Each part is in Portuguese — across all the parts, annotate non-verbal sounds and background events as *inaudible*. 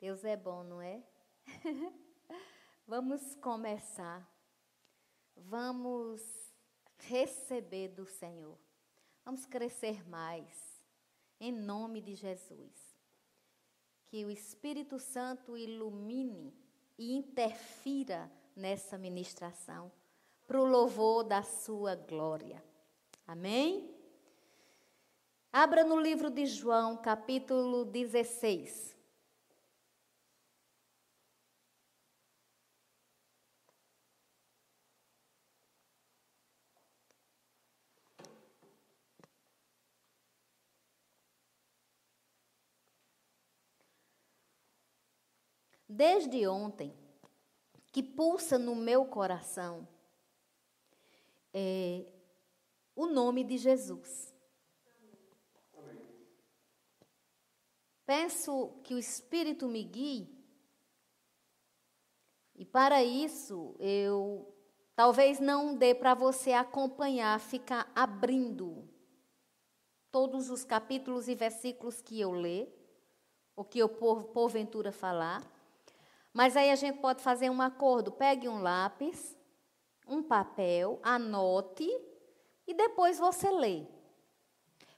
Deus é bom, não é? *laughs* Vamos começar. Vamos receber do Senhor. Vamos crescer mais. Em nome de Jesus. Que o Espírito Santo ilumine e interfira nessa ministração para o louvor da sua glória. Amém? Abra no livro de João, capítulo 16. Desde ontem, que pulsa no meu coração é, o nome de Jesus. Peço que o Espírito me guie, e para isso eu talvez não dê para você acompanhar, ficar abrindo todos os capítulos e versículos que eu ler, ou que eu por, porventura falar. Mas aí a gente pode fazer um acordo. Pegue um lápis, um papel, anote e depois você lê.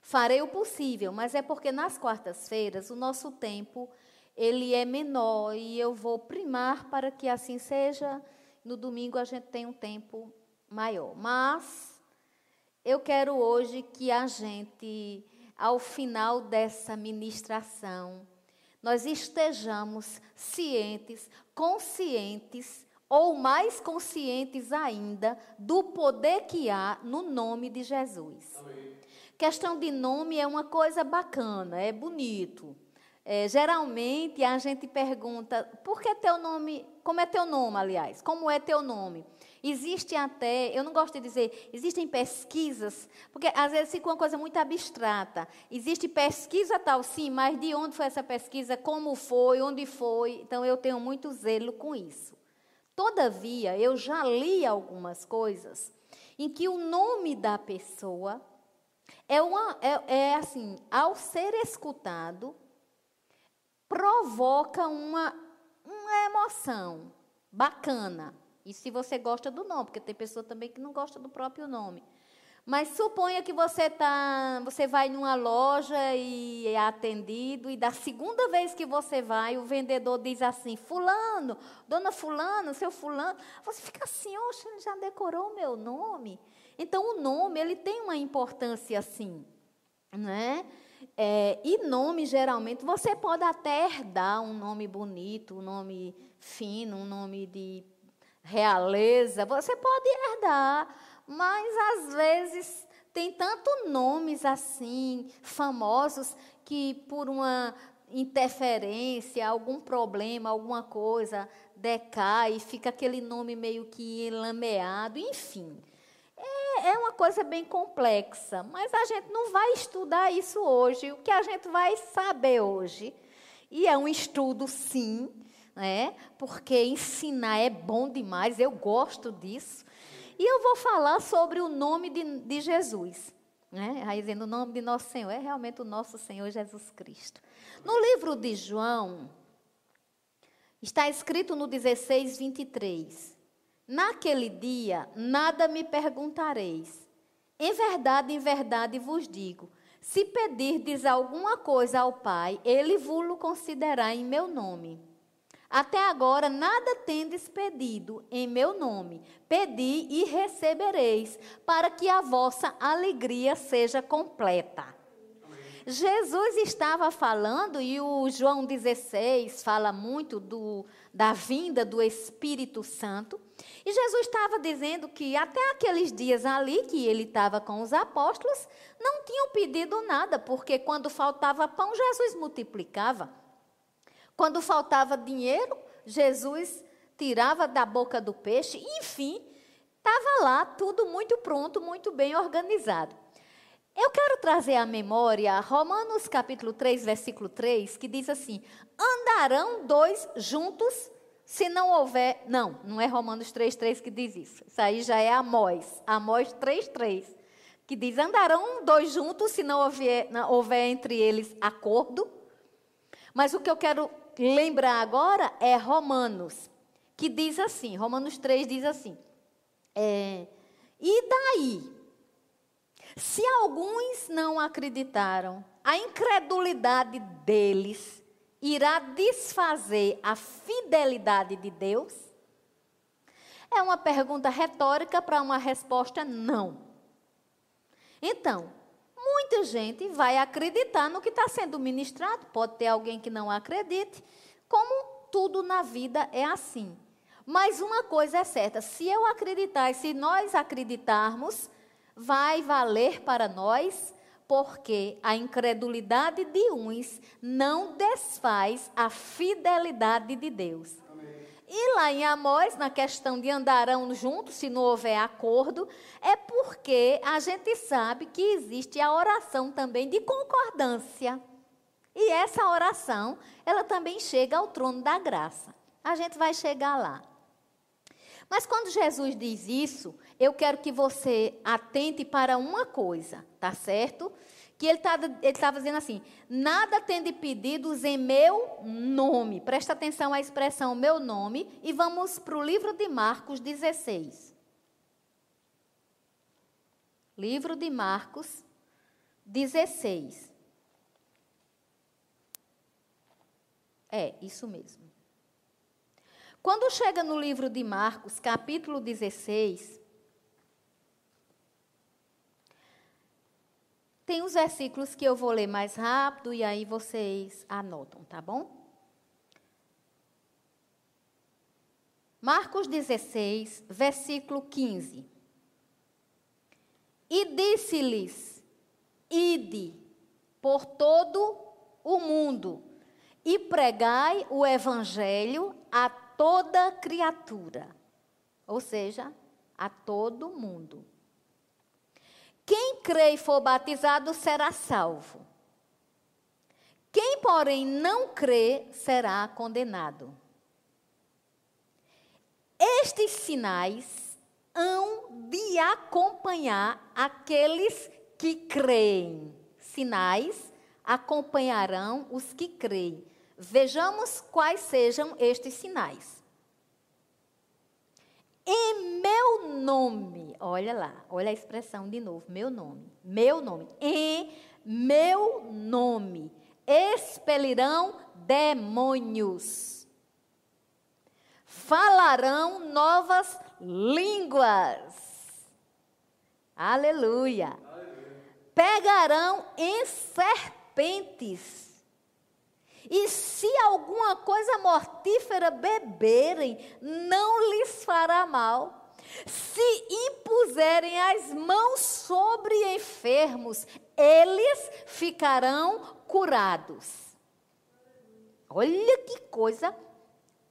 Farei o possível, mas é porque nas quartas-feiras o nosso tempo ele é menor e eu vou primar para que assim seja. No domingo a gente tem um tempo maior. Mas eu quero hoje que a gente, ao final dessa ministração, nós estejamos cientes, conscientes ou mais conscientes ainda do poder que há no nome de Jesus. Amém. Questão de nome é uma coisa bacana, é bonito. É, geralmente a gente pergunta, por que teu nome, como é teu nome, aliás, como é teu nome? Existe até, eu não gosto de dizer, existem pesquisas, porque às vezes fica uma coisa muito abstrata. Existe pesquisa tal, sim, mas de onde foi essa pesquisa, como foi, onde foi. Então eu tenho muito zelo com isso. Todavia, eu já li algumas coisas em que o nome da pessoa é, uma, é, é assim, ao ser escutado, provoca uma, uma emoção bacana. E se você gosta do nome, porque tem pessoa também que não gosta do próprio nome. Mas suponha que você tá, você vai numa loja e é atendido e da segunda vez que você vai, o vendedor diz assim: "Fulano, dona fulano, seu fulano". Você fica assim: "Oxe, ele já decorou o meu nome". Então o nome, ele tem uma importância assim, né? É, e nome, geralmente, você pode até herdar um nome bonito, um nome fino, um nome de realeza, você pode herdar, mas às vezes tem tantos nomes assim, famosos, que por uma interferência, algum problema, alguma coisa, decai, fica aquele nome meio que enlameado, enfim. É, é uma coisa bem complexa, mas a gente não vai estudar isso hoje. O que a gente vai saber hoje, e é um estudo, sim, né? porque ensinar é bom demais, eu gosto disso. E eu vou falar sobre o nome de, de Jesus. Né? Aí dizendo o nome de nosso Senhor, é realmente o nosso Senhor Jesus Cristo. No livro de João, está escrito no 16, 23. Naquele dia, nada me perguntareis. Em verdade, em verdade vos digo: se pedirdes alguma coisa ao Pai, ele vos concederá em meu nome. Até agora nada tendes pedido em meu nome. Pedi e recebereis, para que a vossa alegria seja completa. Jesus estava falando, e o João 16 fala muito do, da vinda do Espírito Santo. E Jesus estava dizendo que até aqueles dias ali que ele estava com os apóstolos, não tinham pedido nada, porque quando faltava pão, Jesus multiplicava. Quando faltava dinheiro, Jesus tirava da boca do peixe, enfim, estava lá tudo muito pronto, muito bem organizado. Eu quero trazer à memória Romanos capítulo 3, versículo 3, que diz assim: Andarão dois juntos se não houver. Não, não é Romanos 3, 3 que diz isso. Isso aí já é Amós. Amós 3, 3. Que diz: Andarão dois juntos se não houver, não houver entre eles acordo. Mas o que eu quero lembrar agora é Romanos, que diz assim: Romanos 3 diz assim. É, e daí? Se alguns não acreditaram, a incredulidade deles irá desfazer a fidelidade de Deus? É uma pergunta retórica para uma resposta não. Então, muita gente vai acreditar no que está sendo ministrado, pode ter alguém que não acredite, como tudo na vida é assim. Mas uma coisa é certa: se eu acreditar e se nós acreditarmos, vai valer para nós, porque a incredulidade de uns não desfaz a fidelidade de Deus. E lá em Amós, na questão de andarão juntos, se não houver acordo, é porque a gente sabe que existe a oração também de concordância. E essa oração, ela também chega ao trono da graça. A gente vai chegar lá. Mas quando Jesus diz isso, eu quero que você atente para uma coisa, tá certo? Que ele tá, estava dizendo assim: nada tende pedidos em meu nome. Presta atenção à expressão meu nome e vamos para o livro de Marcos 16. Livro de Marcos 16. É, isso mesmo. Quando chega no livro de Marcos, capítulo 16, tem os versículos que eu vou ler mais rápido e aí vocês anotam, tá bom? Marcos 16, versículo 15. E disse-lhes: Ide por todo o mundo e pregai o evangelho a toda criatura, ou seja, a todo mundo. Quem crê e for batizado será salvo. Quem, porém, não crê será condenado. Estes sinais hão de acompanhar aqueles que creem. Sinais acompanharão os que creem. Vejamos quais sejam estes sinais. Em meu nome, olha lá, olha a expressão de novo, meu nome, meu nome, em meu nome, expelirão demônios, falarão novas línguas, aleluia, aleluia. pegarão em serpentes, e se alguma coisa mortífera beberem, não lhes fará mal. Se impuserem as mãos sobre enfermos, eles ficarão curados. Olha que coisa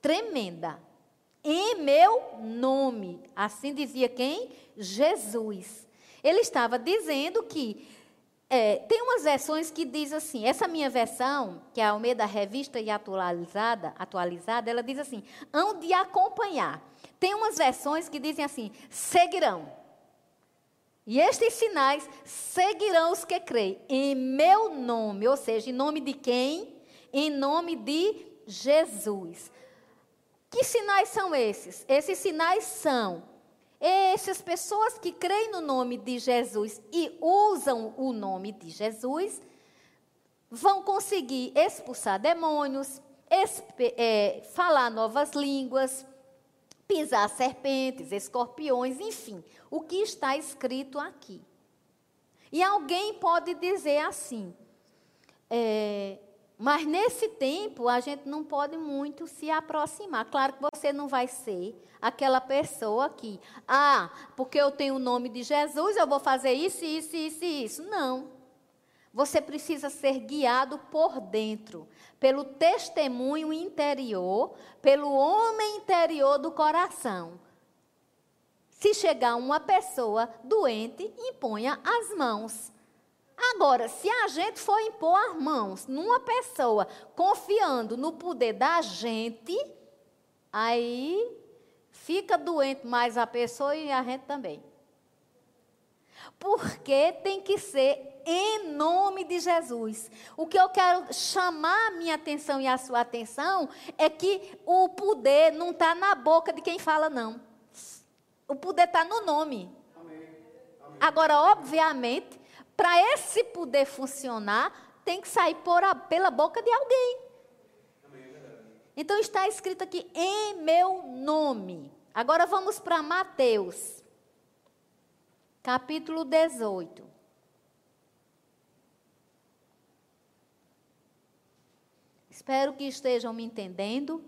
tremenda. Em meu nome. Assim dizia quem? Jesus. Ele estava dizendo que é, tem umas versões que diz assim, essa minha versão, que é a Almeida Revista e Atualizada, atualizada, ela diz assim, hão de acompanhar. Tem umas versões que dizem assim, seguirão. E estes sinais seguirão os que creem em meu nome, ou seja, em nome de quem? Em nome de Jesus. Que sinais são esses? Esses sinais são essas pessoas que creem no nome de Jesus e usam o nome de Jesus vão conseguir expulsar demônios, é, falar novas línguas, pisar serpentes, escorpiões, enfim, o que está escrito aqui. E alguém pode dizer assim, é, mas nesse tempo a gente não pode muito se aproximar. Claro que você não vai ser aquela pessoa que, ah, porque eu tenho o nome de Jesus, eu vou fazer isso, isso, isso e isso. Não. Você precisa ser guiado por dentro, pelo testemunho interior, pelo homem interior do coração. Se chegar uma pessoa doente, imponha as mãos. Agora, se a gente for impor as mãos numa pessoa confiando no poder da gente, aí fica doente mais a pessoa e a gente também. Porque tem que ser em nome de Jesus. O que eu quero chamar a minha atenção e a sua atenção é que o poder não está na boca de quem fala, não. O poder está no nome. Agora, obviamente, para esse poder funcionar, tem que sair a, pela boca de alguém. Então está escrito aqui em meu nome. Agora vamos para Mateus, capítulo 18. Espero que estejam me entendendo.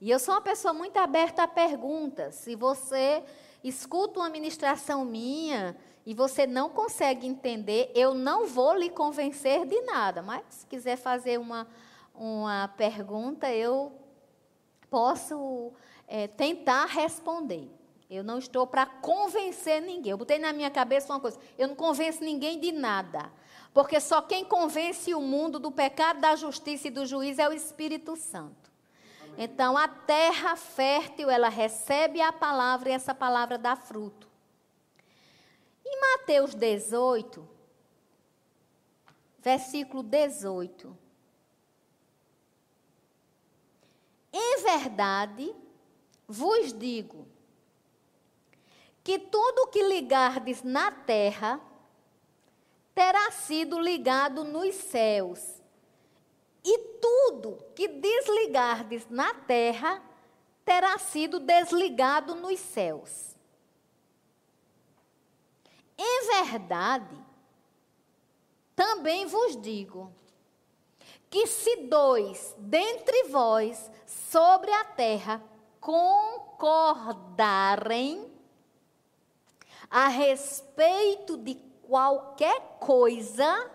E eu sou uma pessoa muito aberta a perguntas. Se você escuta uma ministração minha e você não consegue entender, eu não vou lhe convencer de nada. Mas se quiser fazer uma, uma pergunta, eu posso é, tentar responder. Eu não estou para convencer ninguém. Eu botei na minha cabeça uma coisa: eu não convenço ninguém de nada. Porque só quem convence o mundo do pecado, da justiça e do juízo é o Espírito Santo. Então, a terra fértil, ela recebe a palavra e essa palavra dá fruto. Em Mateus 18, versículo 18. Em verdade, vos digo que tudo que ligardes na terra terá sido ligado nos céus, e tudo que desligardes na terra terá sido desligado nos céus. Em verdade, também vos digo que se dois dentre vós sobre a terra concordarem a respeito de qualquer coisa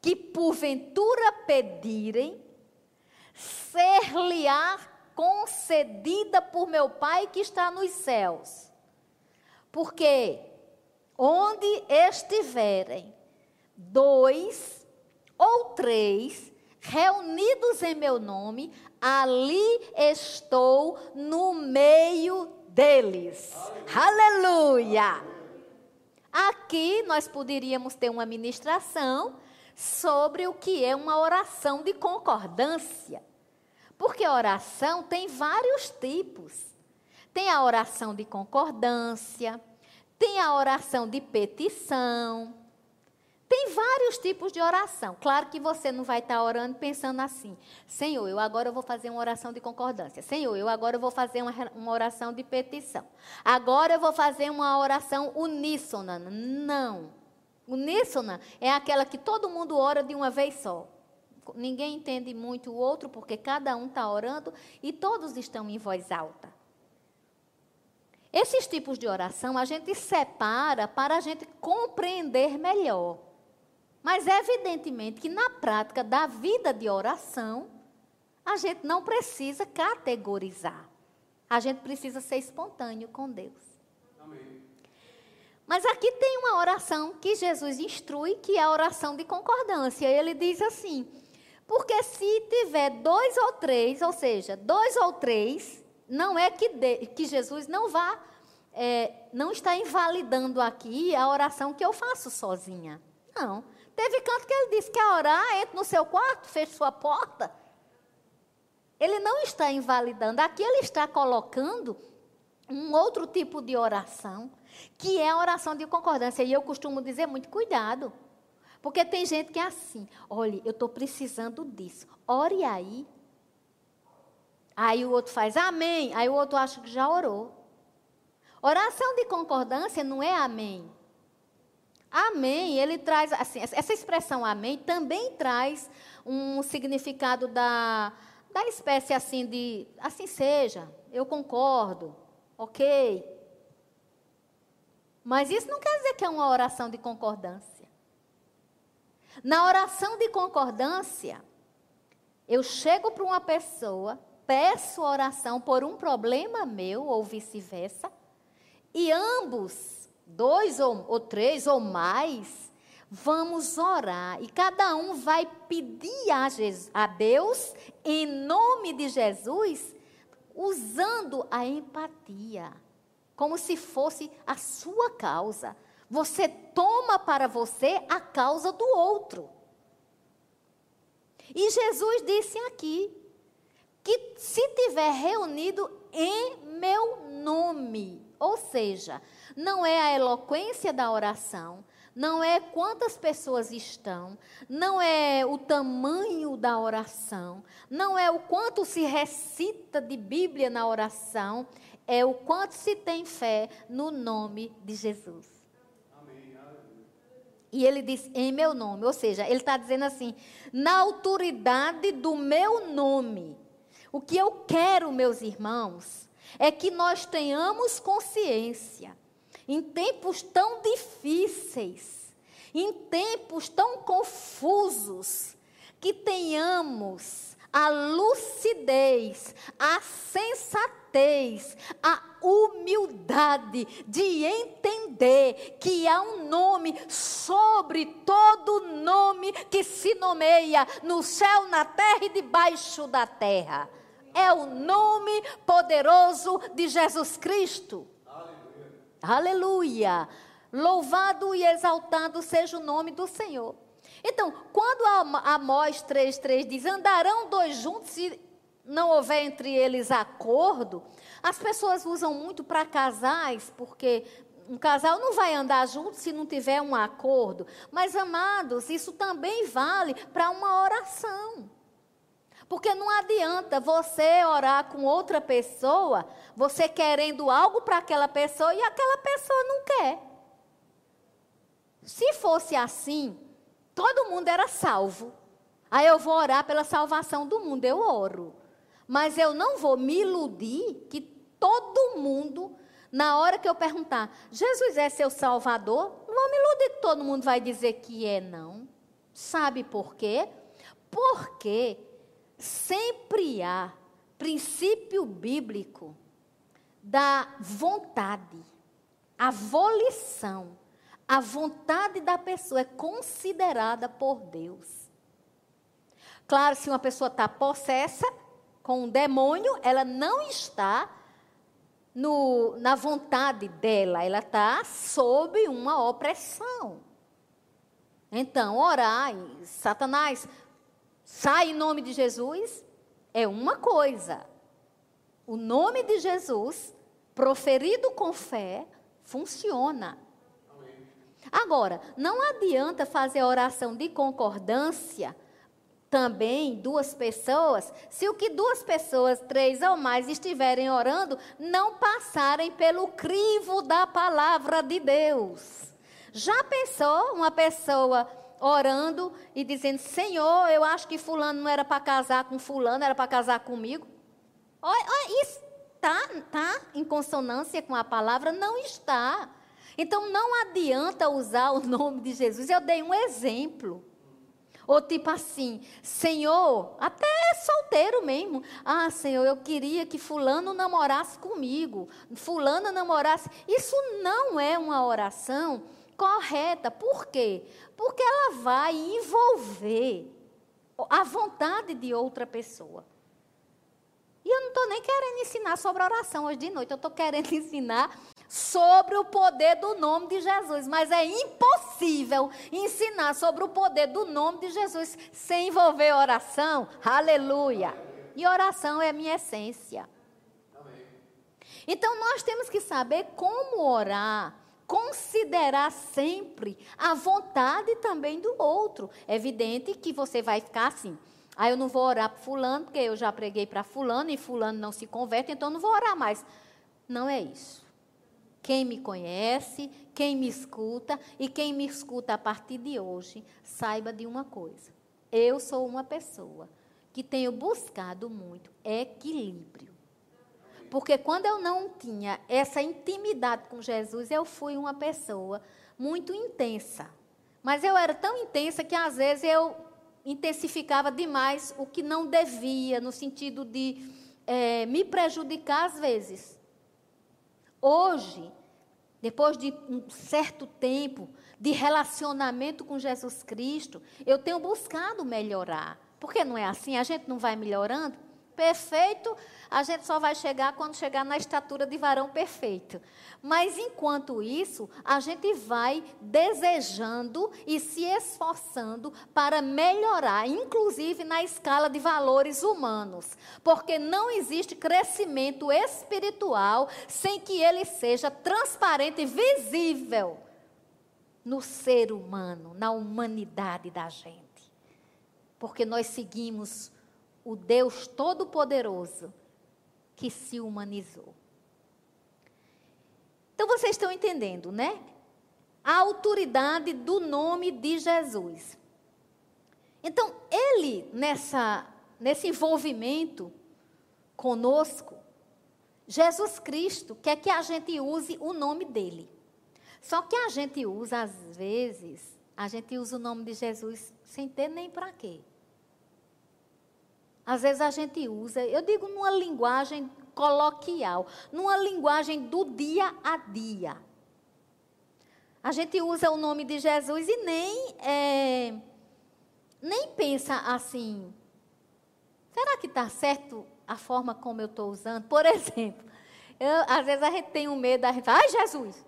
que porventura pedirem, ser-lhe-á concedida por meu Pai que está nos céus. Porque onde estiverem dois ou três reunidos em meu nome, ali estou no meio deles. Aleluia! Aleluia. Aqui nós poderíamos ter uma ministração sobre o que é uma oração de concordância. Porque oração tem vários tipos. Tem a oração de concordância, tem a oração de petição, tem vários tipos de oração. Claro que você não vai estar orando pensando assim: Senhor, eu agora vou fazer uma oração de concordância. Senhor, eu agora vou fazer uma, oração de petição. Agora eu vou fazer uma oração uníssona. Não. Uníssona é aquela que todo mundo ora de uma vez só. Ninguém entende muito o outro, porque cada um está orando e todos estão em voz alta. Esses tipos de oração a gente separa para a gente compreender melhor. Mas evidentemente que na prática da vida de oração, a gente não precisa categorizar. A gente precisa ser espontâneo com Deus. Mas aqui tem uma oração que Jesus instrui, que é a oração de concordância. Ele diz assim: porque se tiver dois ou três, ou seja, dois ou três, não é que, de, que Jesus não vá, é, não está invalidando aqui a oração que eu faço sozinha. Não. Teve canto que ele disse: quer orar, entre no seu quarto, feche sua porta. Ele não está invalidando, aqui ele está colocando um outro tipo de oração, que é a oração de concordância. E eu costumo dizer muito cuidado. Porque tem gente que é assim: olha, eu estou precisando disso. Ore aí. Aí o outro faz amém. Aí o outro acha que já orou. Oração de concordância não é amém. Amém, ele traz, assim, essa expressão amém também traz um significado da, da espécie assim de, assim seja, eu concordo, ok. Mas isso não quer dizer que é uma oração de concordância. Na oração de concordância, eu chego para uma pessoa, peço oração por um problema meu, ou vice-versa, e ambos dois ou, ou três ou mais, vamos orar. E cada um vai pedir a, Jesus, a Deus, em nome de Jesus, usando a empatia, como se fosse a sua causa. Você toma para você a causa do outro. E Jesus disse aqui que se tiver reunido em meu nome, ou seja, não é a eloquência da oração, não é quantas pessoas estão, não é o tamanho da oração, não é o quanto se recita de Bíblia na oração, é o quanto se tem fé no nome de Jesus. E ele diz em meu nome, ou seja, ele está dizendo assim, na autoridade do meu nome. O que eu quero, meus irmãos, é que nós tenhamos consciência em tempos tão difíceis, em tempos tão confusos, que tenhamos a lucidez, a sensatez, a humildade de entender que há um nome sobre todo nome que se nomeia no céu, na terra e debaixo da terra. É o nome poderoso de Jesus Cristo. Aleluia. Louvado e exaltado seja o nome do Senhor. Então, quando Amós 3,3 diz: andarão dois juntos se não houver entre eles acordo, as pessoas usam muito para casais, porque um casal não vai andar junto se não tiver um acordo. Mas, amados, isso também vale para uma oração. Porque não adianta você orar com outra pessoa, você querendo algo para aquela pessoa e aquela pessoa não quer. Se fosse assim, todo mundo era salvo. Aí eu vou orar pela salvação do mundo, eu oro. Mas eu não vou me iludir que todo mundo, na hora que eu perguntar, Jesus é seu salvador, não vou me iludir que todo mundo vai dizer que é, não. Sabe por quê? Porque sempre há princípio bíblico da vontade, a volição, a vontade da pessoa é considerada por Deus. Claro, se uma pessoa está possessa com um demônio, ela não está no, na vontade dela, ela está sob uma opressão. Então, orar, Satanás, sai em nome de Jesus, é uma coisa. O nome de Jesus, proferido com fé, funciona. Agora, não adianta fazer oração de concordância também duas pessoas, se o que duas pessoas, três ou mais, estiverem orando, não passarem pelo crivo da palavra de Deus. Já pensou uma pessoa orando e dizendo: Senhor, eu acho que Fulano não era para casar com Fulano, era para casar comigo? Olha, olha isso está tá em consonância com a palavra? Não está. Então não adianta usar o nome de Jesus. Eu dei um exemplo. Ou tipo assim, Senhor, até solteiro mesmo. Ah, Senhor, eu queria que fulano namorasse comigo. Fulano namorasse. Isso não é uma oração correta. Por quê? Porque ela vai envolver a vontade de outra pessoa. E eu não estou nem querendo ensinar sobre oração hoje de noite, eu estou querendo *laughs* ensinar sobre o poder do nome de Jesus. Mas é impossível ensinar sobre o poder do nome de Jesus sem envolver oração. Aleluia. E oração é a minha essência. Então nós temos que saber como orar, considerar sempre a vontade também do outro. É evidente que você vai ficar assim. Ah, eu não vou orar para fulano, porque eu já preguei para fulano e fulano não se converte, então não vou orar mais. Não é isso. Quem me conhece, quem me escuta e quem me escuta a partir de hoje, saiba de uma coisa. Eu sou uma pessoa que tenho buscado muito equilíbrio. Porque quando eu não tinha essa intimidade com Jesus, eu fui uma pessoa muito intensa. Mas eu era tão intensa que às vezes eu intensificava demais o que não devia, no sentido de é, me prejudicar às vezes. Hoje, depois de um certo tempo de relacionamento com Jesus Cristo, eu tenho buscado melhorar. Porque não é assim? A gente não vai melhorando? Perfeito, a gente só vai chegar quando chegar na estatura de varão perfeito. Mas enquanto isso, a gente vai desejando e se esforçando para melhorar, inclusive na escala de valores humanos. Porque não existe crescimento espiritual sem que ele seja transparente e visível no ser humano, na humanidade da gente. Porque nós seguimos o Deus Todo-Poderoso que se humanizou. Então vocês estão entendendo, né? A autoridade do nome de Jesus. Então, ele, nessa, nesse envolvimento conosco, Jesus Cristo quer que a gente use o nome dele. Só que a gente usa, às vezes, a gente usa o nome de Jesus sem ter nem para quê. Às vezes a gente usa, eu digo numa linguagem coloquial, numa linguagem do dia a dia. A gente usa o nome de Jesus e nem, é, nem pensa assim, será que está certo a forma como eu estou usando? Por *laughs* exemplo, eu, às vezes a gente tem um medo, a gente fala, ai Jesus!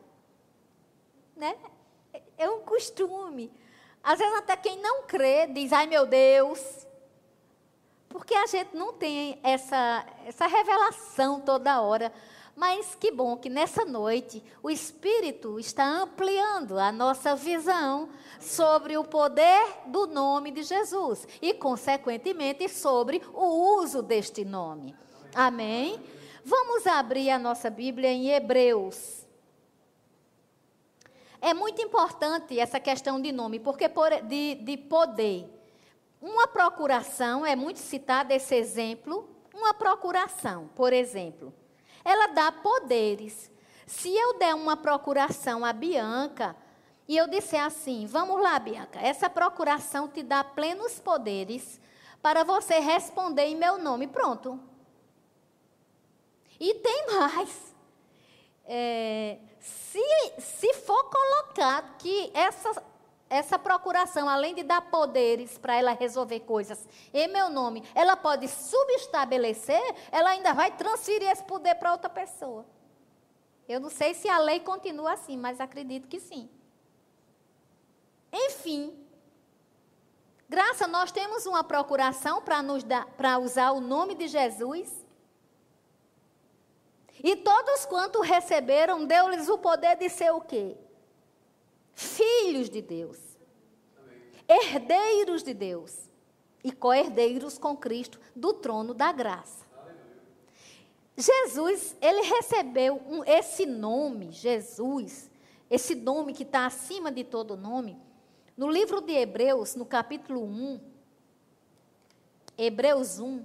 Né? É um costume. Às vezes até quem não crê diz, ai meu Deus, porque a gente não tem essa, essa revelação toda hora. Mas que bom que nessa noite o Espírito está ampliando a nossa visão sobre o poder do nome de Jesus e, consequentemente, sobre o uso deste nome. Amém? Vamos abrir a nossa Bíblia em Hebreus. É muito importante essa questão de nome, porque de, de poder. Uma procuração, é muito citado esse exemplo, uma procuração, por exemplo, ela dá poderes. Se eu der uma procuração a Bianca e eu disser assim: vamos lá, Bianca, essa procuração te dá plenos poderes para você responder em meu nome. Pronto. E tem mais. É, se, se for colocado que essa essa procuração, além de dar poderes para ela resolver coisas em meu nome, ela pode subestabelecer, ela ainda vai transferir esse poder para outra pessoa. Eu não sei se a lei continua assim, mas acredito que sim. Enfim, graça, nós temos uma procuração para usar o nome de Jesus. E todos quanto receberam, deu-lhes o poder de ser o quê? Filhos de Deus, herdeiros de Deus e co-herdeiros com Cristo do trono da graça. Jesus, ele recebeu um, esse nome, Jesus, esse nome que está acima de todo nome, no livro de Hebreus, no capítulo 1, Hebreus 1,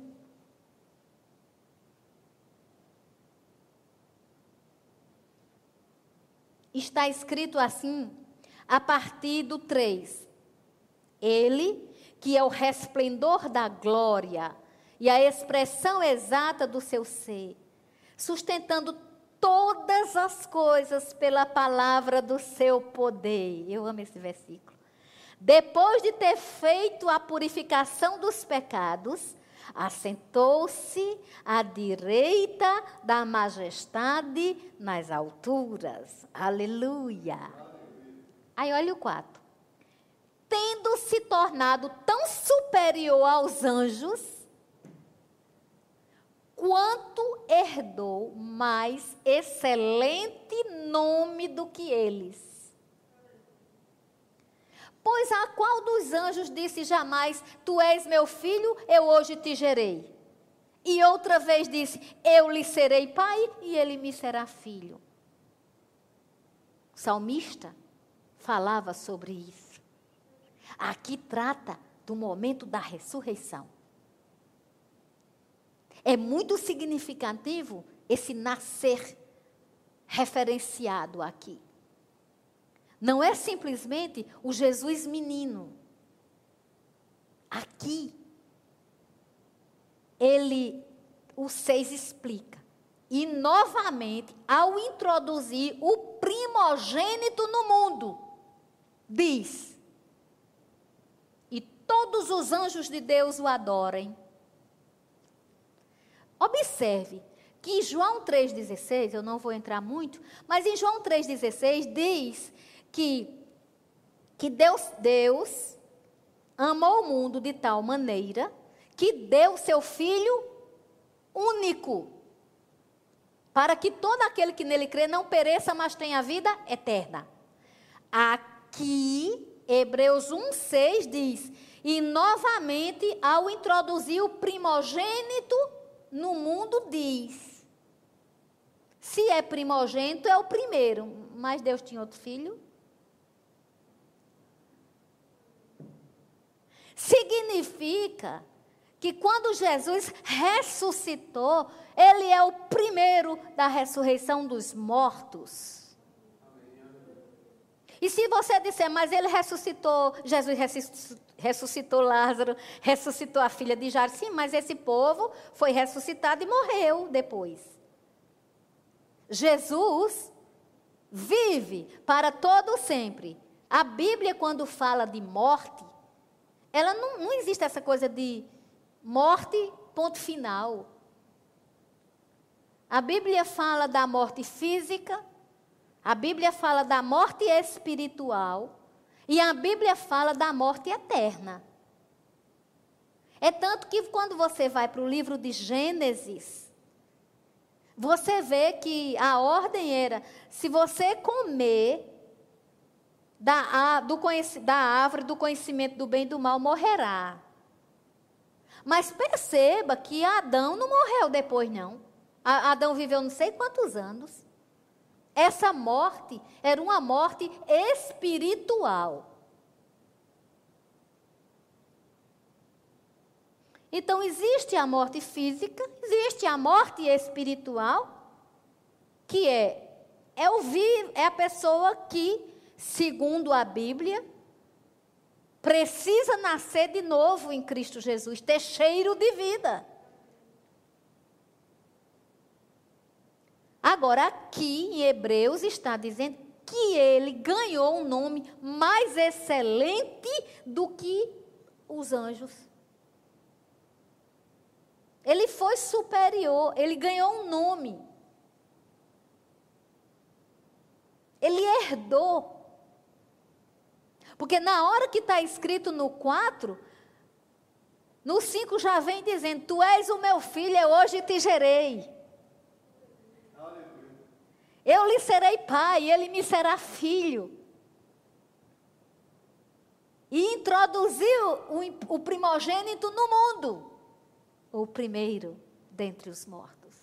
está escrito assim: a partir do 3. Ele, que é o resplendor da glória e a expressão exata do seu ser, sustentando todas as coisas pela palavra do seu poder. Eu amo esse versículo. Depois de ter feito a purificação dos pecados, assentou-se à direita da majestade nas alturas. Aleluia. Aí olha o 4. Tendo se tornado tão superior aos anjos, quanto herdou mais excelente nome do que eles. Pois a qual dos anjos disse jamais: Tu és meu filho, eu hoje te gerei? E outra vez disse: Eu lhe serei pai e ele me será filho. Salmista falava sobre isso. Aqui trata do momento da ressurreição. É muito significativo esse nascer referenciado aqui. Não é simplesmente o Jesus menino. Aqui, ele, o 6 explica. E novamente, ao introduzir o primogênito no mundo, diz: E todos os anjos de Deus o adorem. Observe que em João 3,16, eu não vou entrar muito, mas em João 3,16 diz que, que Deus, Deus amou o mundo de tal maneira que deu seu Filho único, para que todo aquele que nele crê não pereça, mas tenha vida eterna. Aqui, Hebreus 1,6 diz: E novamente, ao introduzir o primogênito no mundo, diz: Se é primogênito, é o primeiro, mas Deus tinha outro filho? Significa que quando Jesus ressuscitou, ele é o primeiro da ressurreição dos mortos. E se você disser, mas ele ressuscitou, Jesus ressuscitou Lázaro, ressuscitou a filha de Jairo, sim, mas esse povo foi ressuscitado e morreu depois. Jesus vive para todo sempre. A Bíblia, quando fala de morte, ela não, não existe essa coisa de morte, ponto final. A Bíblia fala da morte física, a Bíblia fala da morte espiritual e a Bíblia fala da morte eterna. É tanto que quando você vai para o livro de Gênesis, você vê que a ordem era: se você comer da, do, da árvore do conhecimento do bem e do mal, morrerá. Mas perceba que Adão não morreu depois, não. Adão viveu não sei quantos anos. Essa morte era uma morte espiritual. Então, existe a morte física, existe a morte espiritual, que é, é, o, é a pessoa que, segundo a Bíblia, precisa nascer de novo em Cristo Jesus, ter cheiro de vida. Agora, aqui em Hebreus está dizendo que ele ganhou um nome mais excelente do que os anjos. Ele foi superior, ele ganhou um nome. Ele herdou porque na hora que está escrito no 4, no 5 já vem dizendo: Tu és o meu filho, eu hoje te gerei. Eu lhe serei pai, ele me será filho. E introduziu o, primogênito no mundo, o primeiro dentre os mortos,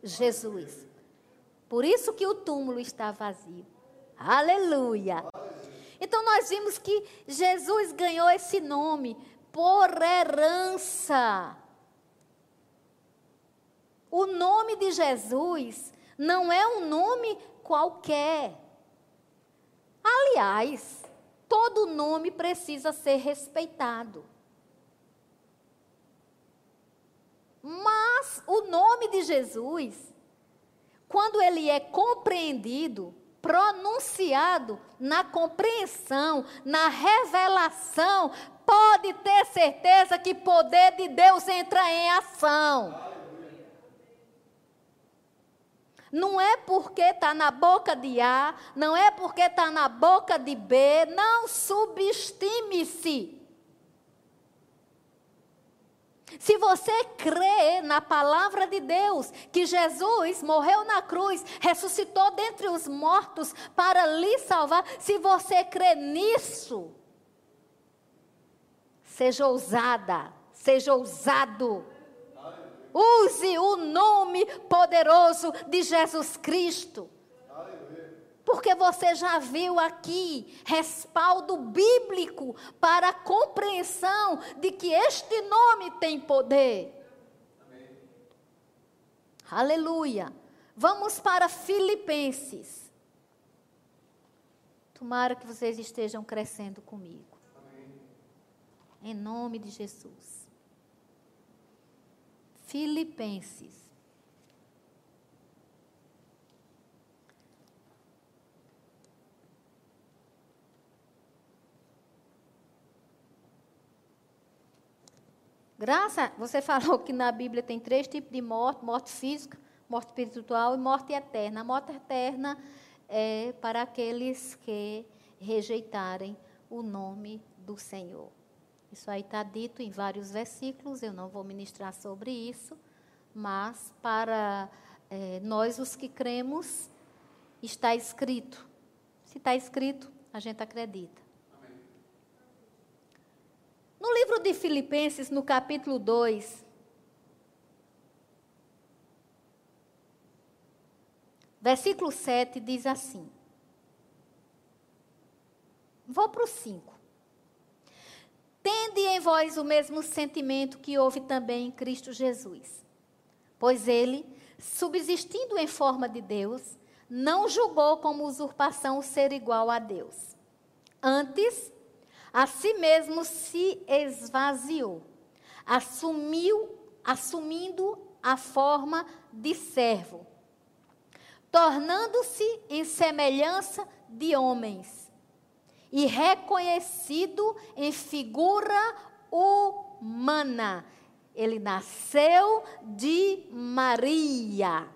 Jesus. Por isso que o túmulo está vazio. Aleluia. Então nós vimos que Jesus ganhou esse nome por herança. O nome de Jesus não é um nome qualquer. Aliás, todo nome precisa ser respeitado. Mas o nome de Jesus, quando ele é compreendido, pronunciado na compreensão, na revelação, pode ter certeza que poder de Deus entra em ação. Não é porque está na boca de A, não é porque está na boca de B, não subestime-se. Se você crê na palavra de Deus, que Jesus morreu na cruz, ressuscitou dentre os mortos para lhe salvar, se você crê nisso, seja ousada, seja ousado. Use o nome poderoso de Jesus Cristo. Porque você já viu aqui respaldo bíblico para a compreensão de que este nome tem poder. Amém. Aleluia. Vamos para Filipenses. Tomara que vocês estejam crescendo comigo. Amém. Em nome de Jesus. Filipenses. Graça, você *laughs* falou que na Bíblia tem três tipos de morte: morte física, morte espiritual e morte eterna. A morte eterna é para aqueles que rejeitarem o nome do Senhor. Isso aí está dito em vários versículos, eu não vou ministrar sobre isso, mas para é, nós, os que cremos, está escrito. Se está escrito, a gente acredita. No livro de Filipenses, no capítulo 2, versículo 7, diz assim. Vou para o 5. Tende em vós o mesmo sentimento que houve também em Cristo Jesus. Pois ele, subsistindo em forma de Deus, não julgou como usurpação ser igual a Deus. Antes, a si mesmo se esvaziou, assumiu, assumindo a forma de servo, tornando-se em semelhança de homens e reconhecido em figura humana. Ele nasceu de Maria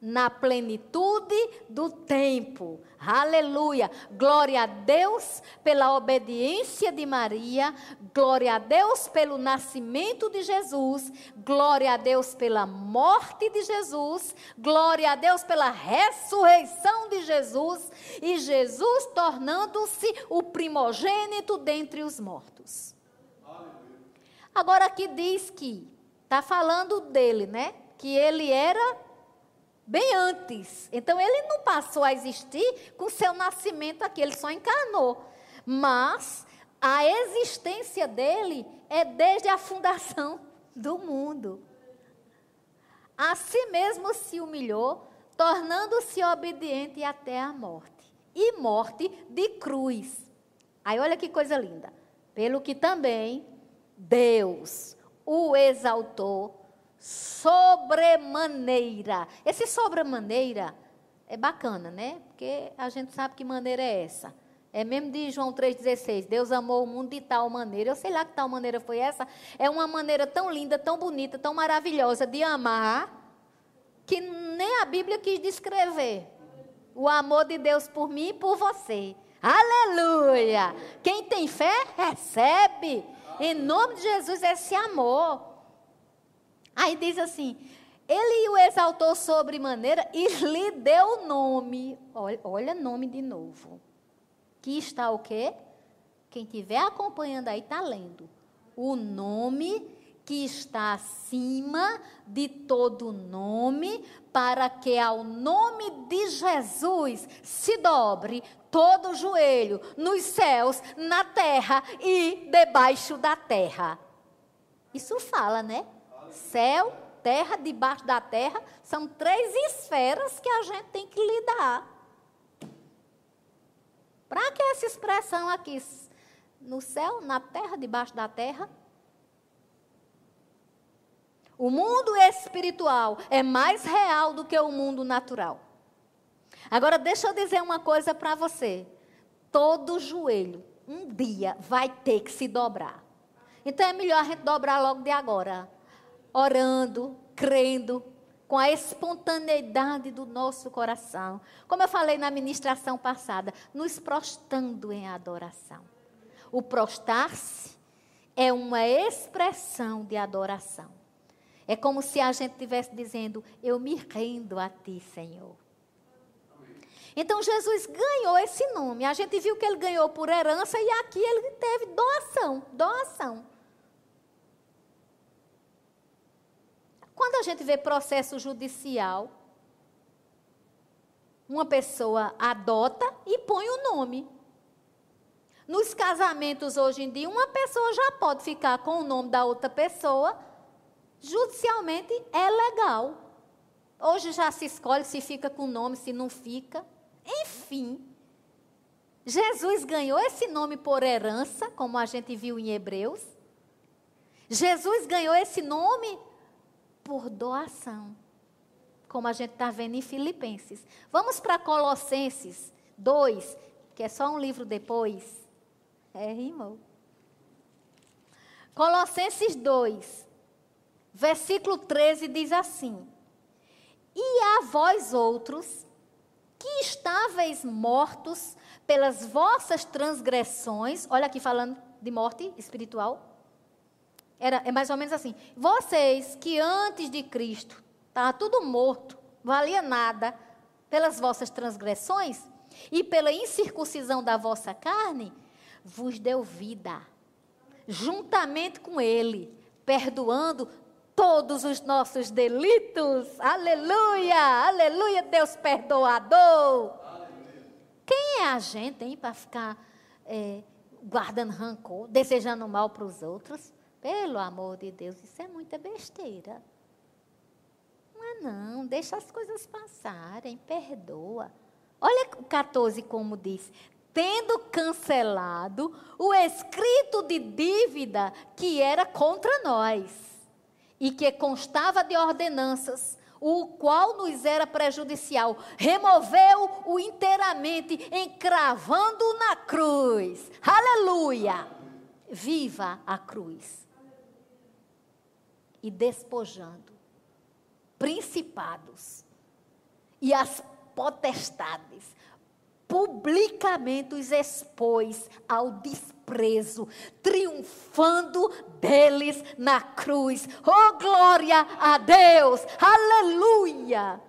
na plenitude do tempo. Aleluia. Glória a Deus pela obediência de Maria, glória a Deus pelo nascimento de Jesus, glória a Deus pela morte de Jesus, glória a Deus pela ressurreição de Jesus e Jesus tornando-se o primogênito dentre os mortos. Agora aqui diz que está falando dele, né? Que ele era bem antes. Então ele não passou a existir com seu nascimento aqui, ele só encarnou. Mas a existência dele é desde a fundação *laughs* do mundo. A si mesmo se humilhou, tornando-se obediente até a morte e morte de cruz. Aí olha que coisa linda. Pelo que também Deus o exaltou sobremaneira. Esse sobremaneira é bacana, né? Porque a gente sabe que maneira é essa. É mesmo de João 3,16. Deus amou o mundo de tal maneira. Eu sei lá que tal maneira foi essa. É uma maneira tão linda, tão bonita, tão maravilhosa de amar, que nem a Bíblia quis descrever. O amor de Deus por mim e por você. Aleluia! Quem tem fé, recebe. Em nome de Jesus, esse amor. Aí diz assim: ele o exaltou sobremaneira e lhe deu nome. Olha, olha nome de novo. Que está o quê? Quem estiver acompanhando aí está lendo. O nome que está acima de todo nome, para que ao nome de Jesus se dobre todo o joelho nos céus, na terra e debaixo da terra. Isso fala, né? Céu, terra, debaixo da terra, são três esferas que a gente tem que lidar. Para que essa expressão aqui? No céu, na terra, debaixo da terra? O mundo espiritual é mais real do que o mundo natural. Agora, deixa eu dizer uma coisa para você. Todo joelho, um dia, vai ter que se dobrar. Então é melhor a gente dobrar logo de agora orando, crendo, com a espontaneidade do nosso coração. Como eu falei na ministração passada, nos prostrando em adoração. O prostrar-se é uma expressão de adoração. É como se a gente estivesse dizendo: Eu me rendo a ti, Senhor. Então Jesus ganhou esse nome. A gente viu que ele ganhou por herança e aqui ele teve doação, doação. Quando a gente vê processo judicial, uma pessoa adota e põe o nome. Nos casamentos hoje em dia, uma pessoa já pode ficar com o nome da outra pessoa. Judicialmente é legal. Hoje já se escolhe se fica com o nome, se não fica. Enfim. Jesus ganhou esse nome por herança, como a gente viu em Hebreus. Jesus ganhou esse nome por doação, como a gente está vendo em Filipenses. Vamos para Colossenses 2, que é só um livro depois. É, rimou. Colossenses 2, versículo 13 diz assim: E a vós outros, que estáveis mortos pelas vossas transgressões, olha aqui falando de morte espiritual. Era, é mais ou menos assim. Vocês que antes de Cristo estava tudo morto, valia nada, pelas vossas transgressões e pela incircuncisão da vossa carne, vos deu vida, juntamente com Ele, perdoando todos os nossos delitos. Aleluia! Aleluia, Deus perdoador. Quem é a gente, hein, para ficar é, guardando rancor, desejando mal para os outros? Pelo amor de Deus, isso é muita besteira. Não é não, deixa as coisas passarem, perdoa. Olha o 14 como diz: tendo cancelado o escrito de dívida que era contra nós e que constava de ordenanças, o qual nos era prejudicial, removeu-o inteiramente, encravando na cruz. Aleluia! Viva a cruz. E despojando principados e as potestades, publicamente os expôs ao desprezo, triunfando deles na cruz. Oh, glória a Deus! Aleluia!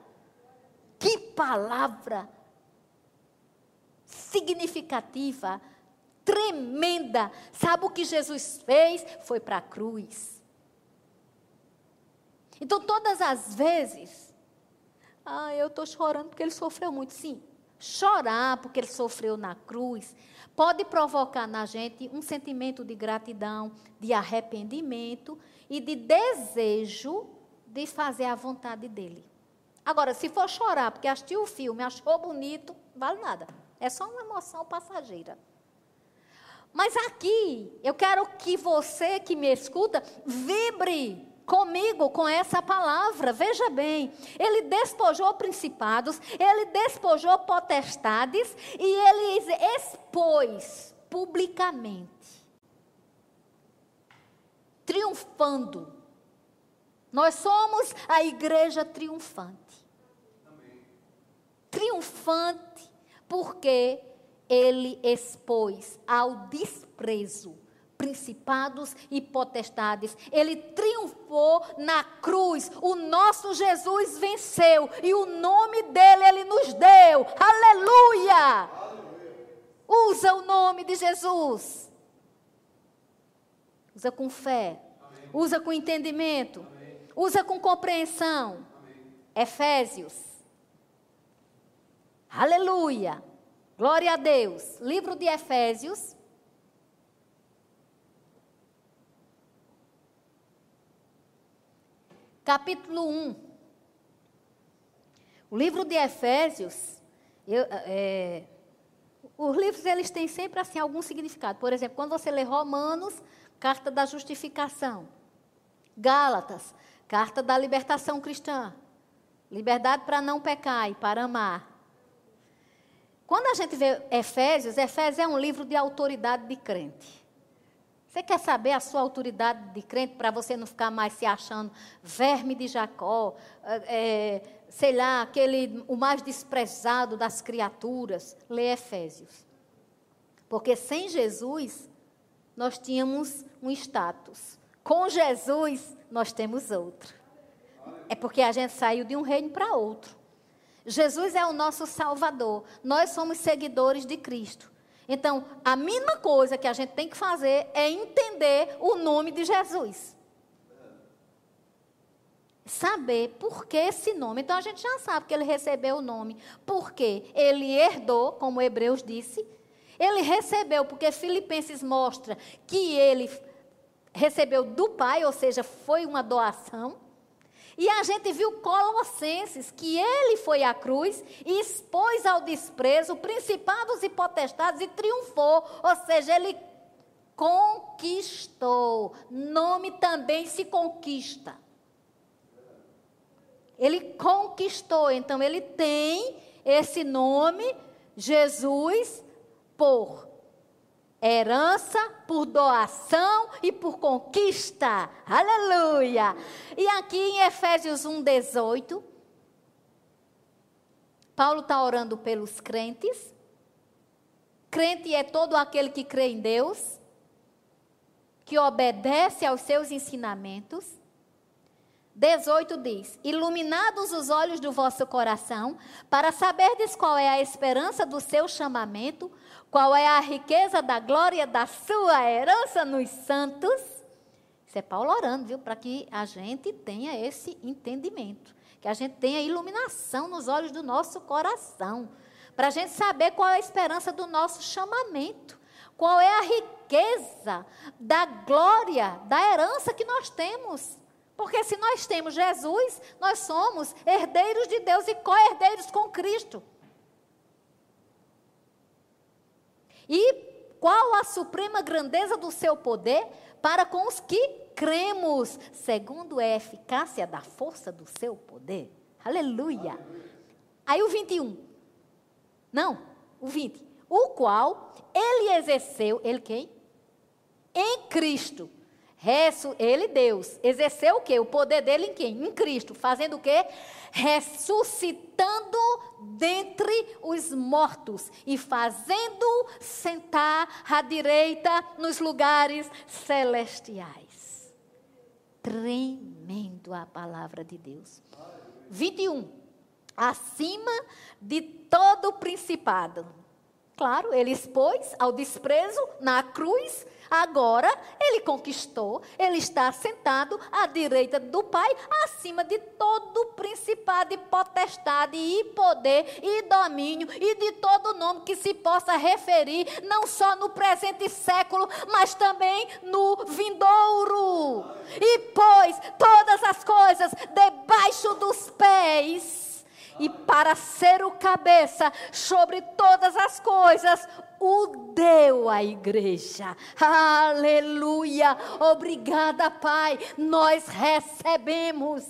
Que palavra significativa, tremenda. Sabe o que Jesus fez? Foi para a cruz. Então, todas as vezes, ah, eu estou chorando porque ele sofreu muito. Sim, chorar porque ele sofreu na cruz, pode provocar na gente um sentimento de gratidão, de arrependimento e de desejo de fazer a vontade dele. Agora, se for chorar porque assistiu o filme, achou bonito, vale nada. É só uma emoção passageira. Mas aqui, eu quero que você que me escuta vibre comigo com essa palavra. Veja bem, ele despojou principados, ele despojou potestades e ele expôs publicamente, triunfando. Nós somos a igreja triunfante. Amém. Triunfante porque ele expôs ao desprezo principados e potestades. Ele triunfou na cruz. O nosso Jesus venceu e o nome dele ele nos deu. Aleluia! Usa o nome de Jesus. Usa com fé. Amém. Usa com entendimento. Amém. Usa com compreensão. Amém. Efésios. Aleluia. Glória a Deus. Livro de Efésios. Capítulo 1. O livro de Efésios, eu, é, os livros eles têm sempre assim algum significado. Por exemplo, quando você lê Romanos, carta da justificação. Gálatas, carta da libertação cristã. Liberdade para não pecar e para amar. Quando a gente vê Efésios, Efésios é um livro de autoridade de crente. Você quer saber a sua autoridade de crente para você não ficar mais se achando verme de Jacó, é, sei lá, aquele o mais desprezado das criaturas? Lê Efésios. Porque sem Jesus nós tínhamos um status. Com Jesus nós temos outro. É porque a gente saiu de um reino para outro. Jesus é o nosso Salvador. Nós somos seguidores de Cristo. Então, a mínima coisa que a gente tem que fazer é entender o nome de Jesus. Saber por que esse nome. Então, a gente já sabe que ele recebeu o nome. Porque ele herdou, como Hebreus disse. Ele recebeu, porque Filipenses mostra que ele recebeu do Pai, ou seja, foi uma doação. E a gente viu Colossenses, que ele foi à cruz e expôs ao desprezo principados e potestades e triunfou. Ou seja, ele conquistou. Nome também se conquista. Ele conquistou, então ele tem esse nome, Jesus, por Herança por doação e por conquista. Aleluia! E aqui em Efésios 1, 18, Paulo está orando pelos crentes. Crente é todo aquele que crê em Deus, que obedece aos seus ensinamentos. 18 diz: Iluminados os olhos do vosso coração, para saberdes qual é a esperança do seu chamamento, qual é a riqueza da glória da sua herança nos santos. Isso é Paulo orando, viu? Para que a gente tenha esse entendimento, que a gente tenha iluminação nos olhos do nosso coração, para a gente saber qual é a esperança do nosso chamamento, qual é a riqueza da glória, da herança que nós temos. Porque se nós temos Jesus, nós somos herdeiros de Deus e co-herdeiros com Cristo. E qual a suprema grandeza do seu poder para com os que cremos, segundo a eficácia da força do seu poder? Aleluia. Aí o 21. Não, o 20. O qual ele exerceu, ele quem? Em Cristo Ele, Deus, exerceu o quê? O poder dele em quem? Em Cristo. Fazendo o quê? Ressuscitando dentre os mortos e fazendo sentar à direita nos lugares celestiais. Tremendo a palavra de Deus. 21. Acima de todo principado. Claro, ele expôs ao desprezo na cruz Agora ele conquistou, ele está sentado à direita do Pai, acima de todo principado e potestade e poder e domínio e de todo nome que se possa referir, não só no presente século, mas também no vindouro. E pôs todas as coisas debaixo dos pés e para ser o cabeça sobre todas as coisas, o deu à igreja. Aleluia! Obrigada, Pai. Nós recebemos.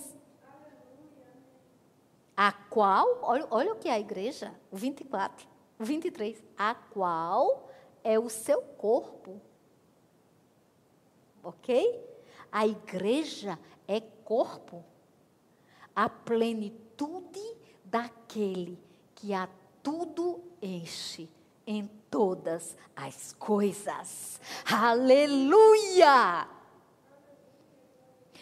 A qual, olha, olha o que é a igreja, o 24, o 23. A qual é o seu corpo. Ok? A igreja é corpo. A plenitude daquele que a tudo enche em todas as coisas. Aleluia!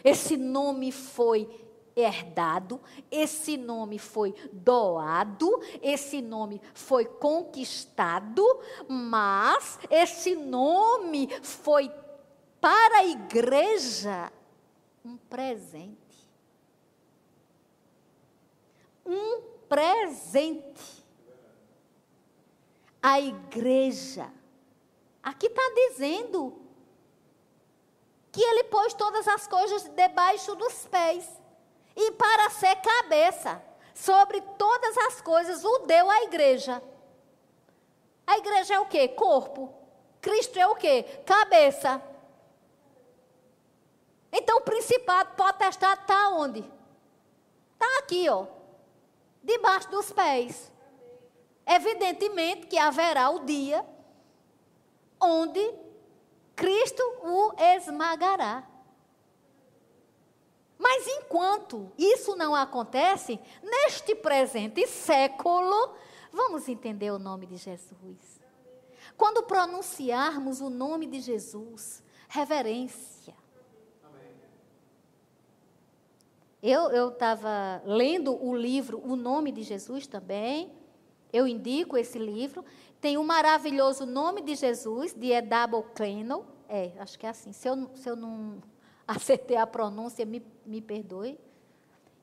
Esse nome foi herdado, esse nome foi doado, esse nome foi conquistado, mas esse nome foi para a igreja um presente um presente. A igreja, aqui está dizendo que ele pôs todas as coisas debaixo dos pés, e para ser cabeça sobre todas as coisas, o deu à igreja. A igreja é o que? Corpo. Cristo é o que? Cabeça. Então o principado potestade está onde? Está aqui, ó debaixo dos pés. Evidentemente que haverá o dia onde Cristo o esmagará. Mas enquanto isso não acontece, neste presente século, vamos entender o nome de Jesus. Quando pronunciarmos o nome de Jesus, reverência, Eu estava lendo o livro O Nome de Jesus também. Eu indico esse livro. Tem o um maravilhoso Nome de Jesus, de Edabo Kleno. É, acho que é assim. Se eu, se eu não *laughs* acertei a pronúncia, me, me perdoe.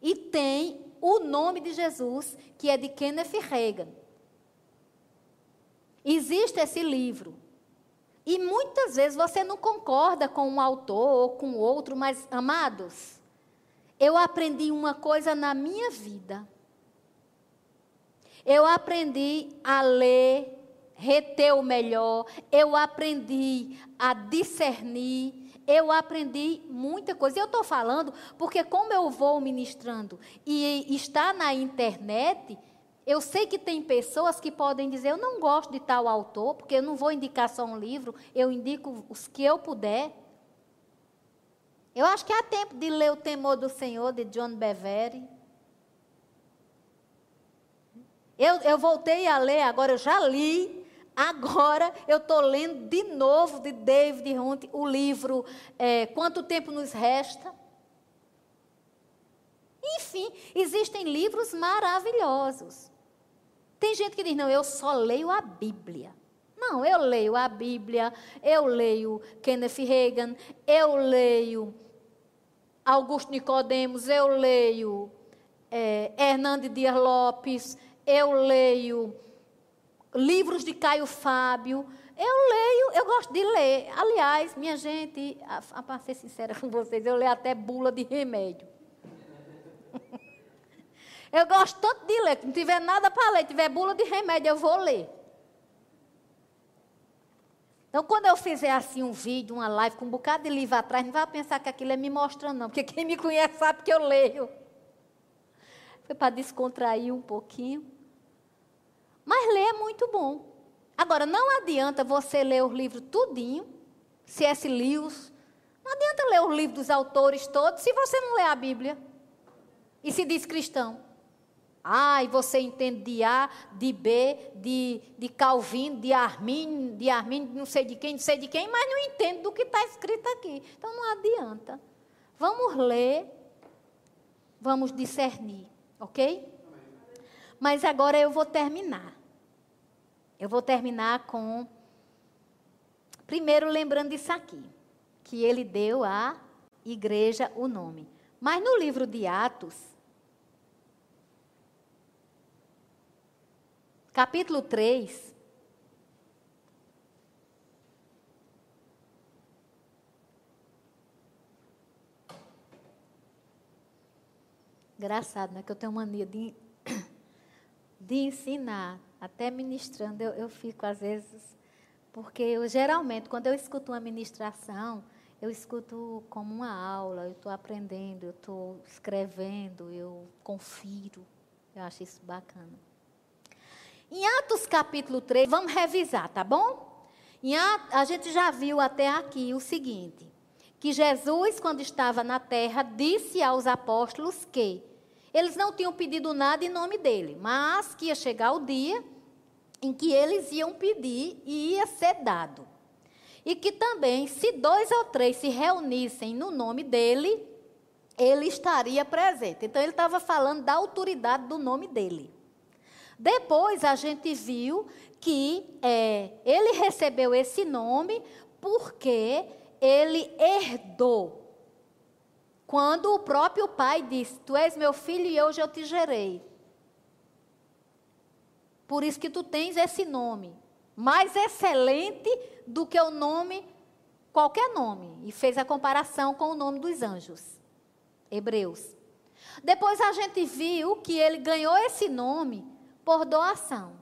E tem o Nome de Jesus, que é de Kenneth Reagan. Existe esse livro. E muitas vezes você não concorda com um autor ou com outro, mas, amados, eu aprendi uma coisa na minha vida. Eu aprendi a ler, reter o melhor, eu aprendi a discernir, eu aprendi muita coisa. Eu estou falando porque, como eu vou ministrando e está na internet, Eu sei que tem pessoas que podem dizer: eu não gosto de tal autor, porque eu não vou indicar só um livro, eu indico os que eu puder. Eu acho que há tempo de ler O Temor do Senhor, de John Bevere. Eu, eu voltei a ler, agora eu já li. Agora eu estou lendo de novo de David Hunt o livro é, Quanto Tempo Nos Resta. Enfim, existem livros maravilhosos. Tem gente que diz: não, eu só leio a Bíblia. Não, eu leio a Bíblia, eu leio Kenneth Reagan, eu leio Augusto Nicodemos, eu leio é, Hernande Dias Lopes, eu leio livros de Caio Fábio. Eu leio, eu gosto de ler. Aliás, minha gente, para ser sincera com vocês, eu leio até bula de remédio. *laughs* Eu gosto tanto de ler, se não tiver nada para ler, tiver bula de remédio, eu vou ler. Então, quando eu fizer assim um vídeo, uma live com um bocado de livro atrás, não vai pensar que aquilo é me mostrando, não, porque quem me conhece sabe que eu leio. Foi para descontrair um pouquinho. Mas ler é muito bom. Agora, não adianta você ler os livros tudinho, C.S. Lewis. Não adianta ler os livros dos autores todos se você não lê a Bíblia. E se diz cristão. Ah, e você entende de A, de B, de, de Calvino, de Armin, de Armin, não sei de quem, não sei de quem, mas não entende do que está escrito aqui. Então não adianta. Vamos ler, vamos discernir, ok? Mas agora eu vou terminar. Eu vou terminar com. Primeiro, lembrando disso aqui, que ele deu à igreja o nome. Mas no livro de Atos, capítulo 3. Engraçado, né? Que eu tenho mania de, *coughs* de ensinar, até ministrando, eu, eu fico às vezes. Porque eu geralmente, quando eu escuto uma ministração, eu escuto como uma aula, eu estou aprendendo, eu estou escrevendo, eu confiro. Eu acho isso bacana. Em Atos capítulo 3, vamos revisar, tá bom? Em a gente já viu até aqui o seguinte: que Jesus, quando estava na terra, disse aos apóstolos que eles não tinham pedido nada em nome dele, mas que ia chegar o dia em que eles iam pedir e ia ser dado. E que também, se dois ou três se reunissem no nome dele, ele estaria presente. Então, ele estava falando da autoridade do nome dele. Depois a gente viu que é, ele recebeu esse nome porque ele herdou. Quando o próprio pai disse: Tu és meu filho e hoje eu te gerei. Por isso que tu tens esse nome. Mais excelente do que o nome, qualquer nome. E fez a comparação com o nome dos anjos. Hebreus. Depois a gente viu que ele ganhou esse nome por doação.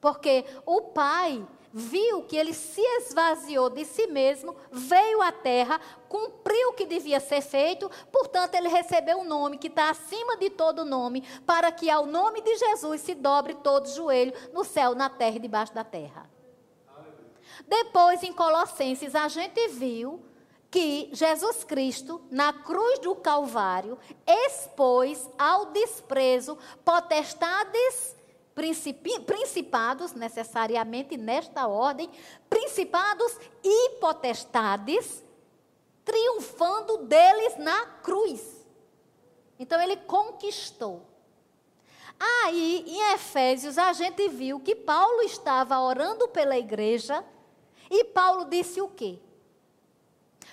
Porque o pai viu que ele se esvaziou de si mesmo, veio à terra, cumpriu o que devia ser feito, portanto, ele recebeu um nome que está acima de todo nome, para que ao nome de Jesus se dobre todo joelho no céu, na terra e debaixo da terra. Depois, em Colossenses, a gente viu que Jesus Cristo, na cruz do Calvário, expôs ao desprezo potestades principados, necessariamente nesta ordem, principados e potestades, triunfando deles na cruz. Então ele conquistou. Aí, em Efésios, a gente viu que Paulo estava orando pela igreja e Paulo disse o quê?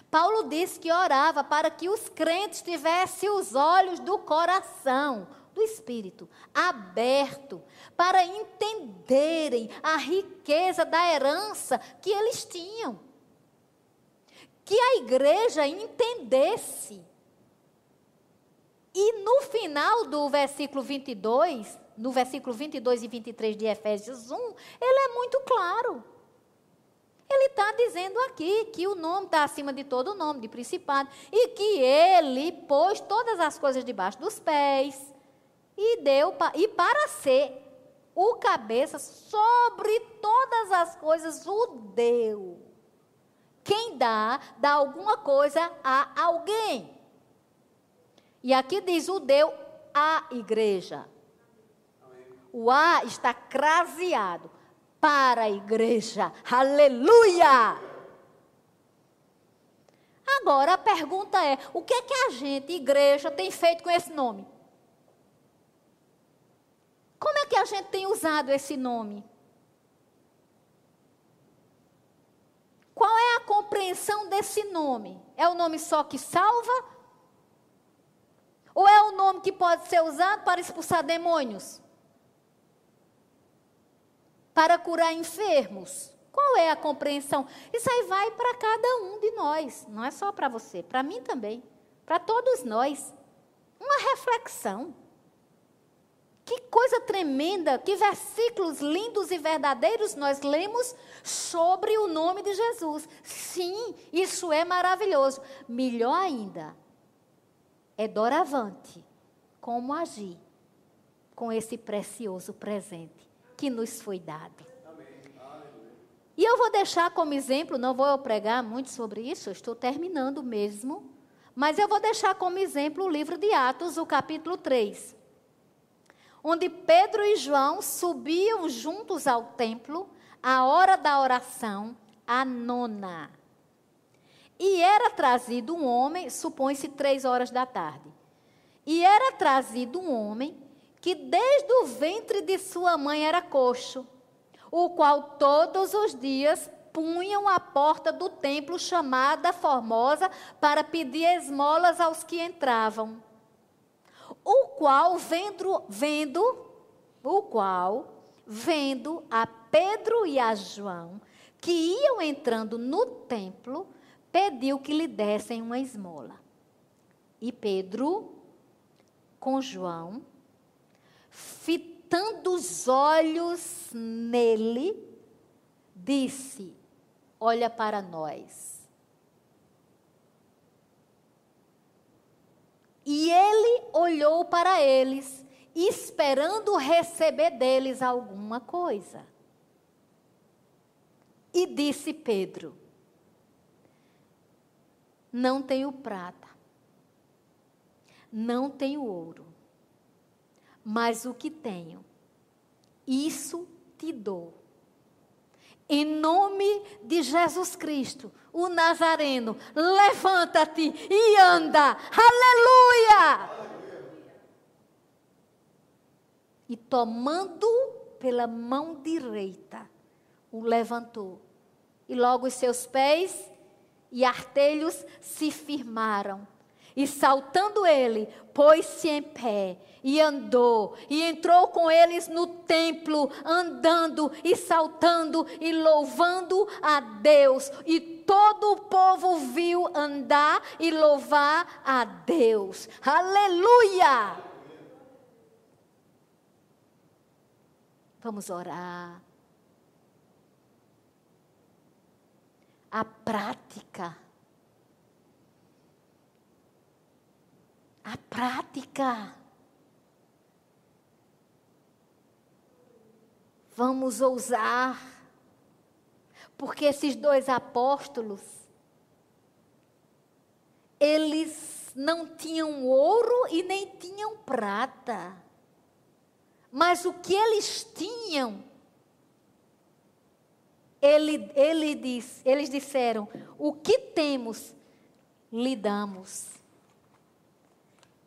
Paulo disse que orava para que os crentes tivessem os olhos do coração, do Espírito, aberto para entenderem a riqueza da herança que eles tinham. Que a igreja entendesse. E no final do versículo 22, no versículo 22 e 23 de Efésios 1, ele é muito claro. Ele está dizendo aqui que o nome está acima de todo nome, de principado, e que ele pôs todas as coisas debaixo dos pés, e deu e para ser o cabeça sobre todas as coisas o deu. Quem dá, dá alguma coisa a alguém. E aqui diz o deu à igreja. O A está craseado para a igreja. Aleluia! Agora a pergunta é: o que é que a gente, igreja, tem feito com esse nome? Como é que a gente tem usado esse nome? Qual é a compreensão desse nome? É o nome só que salva? Ou é o nome que pode ser usado para expulsar demônios? Para curar enfermos? Qual é a compreensão? Isso aí vai para cada um de nós, não é só para você, para mim também, para todos nós. Uma reflexão. Que coisa tremenda, que versículos lindos e verdadeiros nós lemos sobre o nome de Jesus. Sim, isso é maravilhoso. Melhor ainda, é doravante como agir com esse precioso presente que nos foi dado. E eu vou deixar como exemplo, não vou pregar muito sobre isso, estou terminando mesmo, mas eu vou deixar como exemplo o livro de Atos, o capítulo 3 onde Pedro e João subiam juntos ao templo, à hora da oração, a nona. E era trazido um homem, supõe-se três horas da tarde. E era trazido um homem que desde o ventre de sua mãe era coxo, o qual todos os dias punham a porta do templo chamada Formosa para pedir esmolas aos que entravam o qual vendo, vendo, o qual vendo a Pedro e a João que iam entrando no templo, pediu que lhe dessem uma esmola. E Pedro, com João, fitando os olhos nele, disse: Olha para nós. E ele olhou para eles, esperando receber deles alguma coisa. E disse Pedro: Não tenho prata, não tenho ouro, mas o que tenho, isso te dou. Em nome de Jesus Cristo, o Nazareno, levanta-te e anda. Aleluia! E tomando pela mão direita, o levantou. E logo os seus pés e artelhos se firmaram. E saltando ele, pôs-se em pé e andou, e entrou com eles no templo, andando e saltando e louvando a Deus. E todo o povo viu andar e louvar a Deus. Aleluia! Vamos orar. A prática a prática. Vamos ousar, porque esses dois apóstolos, eles não tinham ouro e nem tinham prata, mas o que eles tinham, ele, ele diz, eles disseram: o que temos, lhe damos.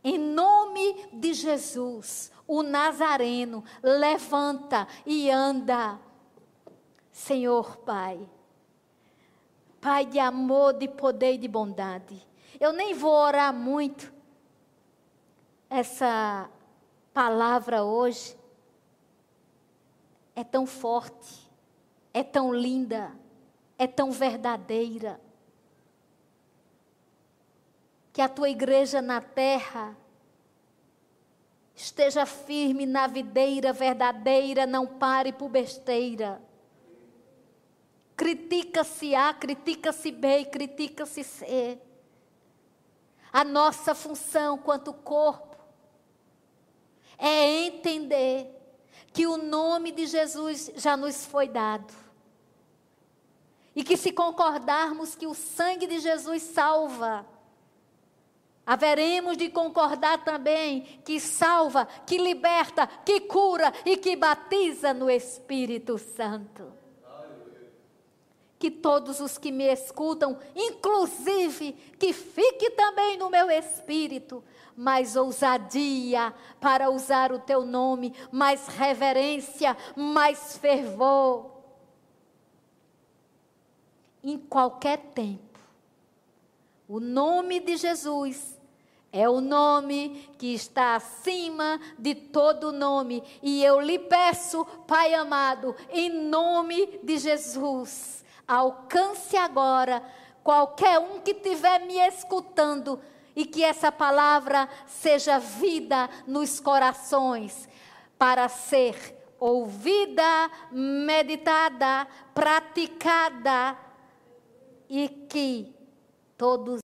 Em nome de Jesus, o Nazareno levanta e anda. Senhor Pai, Pai de amor, de poder e de bondade. Eu nem vou orar muito essa palavra hoje. É tão forte, é tão linda, é tão verdadeira que a tua igreja na terra esteja firme na videira verdadeira, não pare por besteira. Critica-se A, critica-se B critica-se C. A nossa função quanto corpo é entender que o nome de Jesus já nos foi dado. E que se concordarmos que o sangue de Jesus salva, haveremos de concordar também que salva, que liberta, que cura e que batiza no Espírito Santo. Que todos os que me escutam, inclusive, que fique também no meu espírito, mais ousadia para usar o teu nome, mais reverência, mais fervor em qualquer tempo. O nome de Jesus é o nome que está acima de todo nome. E eu lhe peço, Pai amado, em nome de Jesus, alcance agora qualquer um que estiver me escutando e que essa palavra seja vida nos corações para ser ouvida, meditada, praticada e que todos